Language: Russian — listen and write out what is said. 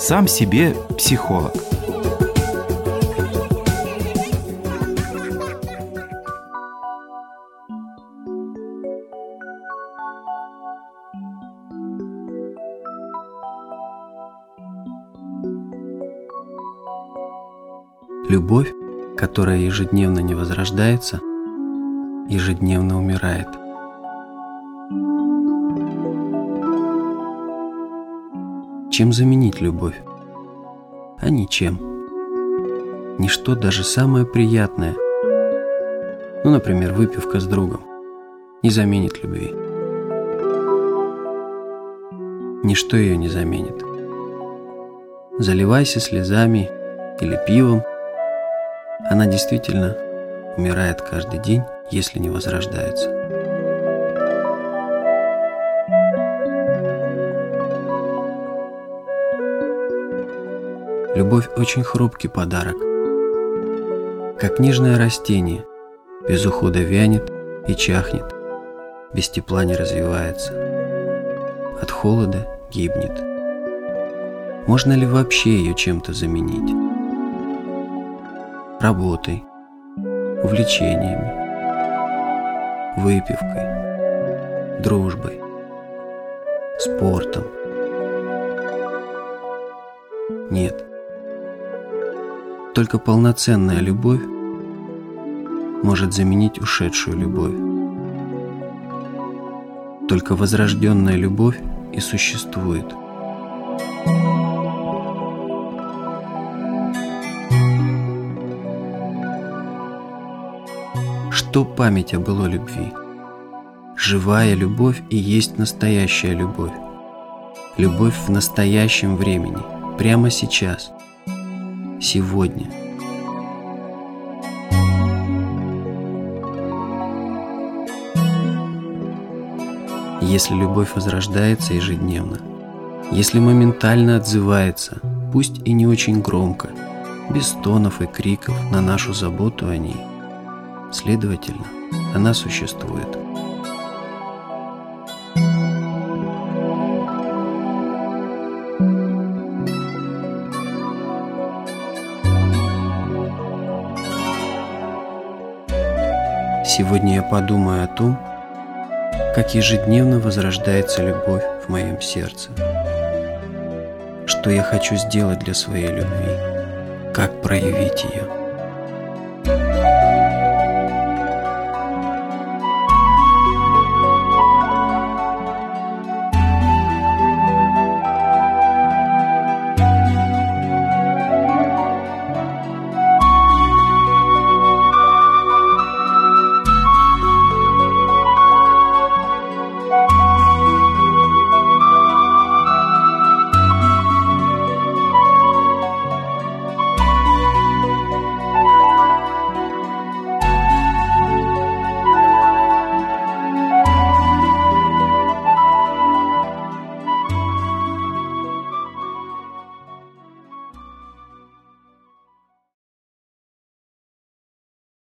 Сам себе психолог. Любовь, которая ежедневно не возрождается, ежедневно умирает. Чем заменить любовь? А ничем. Ничто даже самое приятное, ну, например, выпивка с другом, не заменит любви. Ничто ее не заменит. Заливайся слезами или пивом – она действительно умирает каждый день, если не возрождается. Любовь очень хрупкий подарок. Как нежное растение, без ухода вянет и чахнет, без тепла не развивается, от холода гибнет. Можно ли вообще ее чем-то заменить? работой, увлечениями, выпивкой, дружбой, спортом. Нет. Только полноценная любовь может заменить ушедшую любовь. Только возрожденная любовь и существует – что память о былой любви. Живая любовь и есть настоящая любовь. Любовь в настоящем времени, прямо сейчас, сегодня. Если любовь возрождается ежедневно, если моментально отзывается, пусть и не очень громко, без стонов и криков на нашу заботу о ней – Следовательно, она существует. Сегодня я подумаю о том, как ежедневно возрождается любовь в моем сердце. Что я хочу сделать для своей любви, как проявить ее.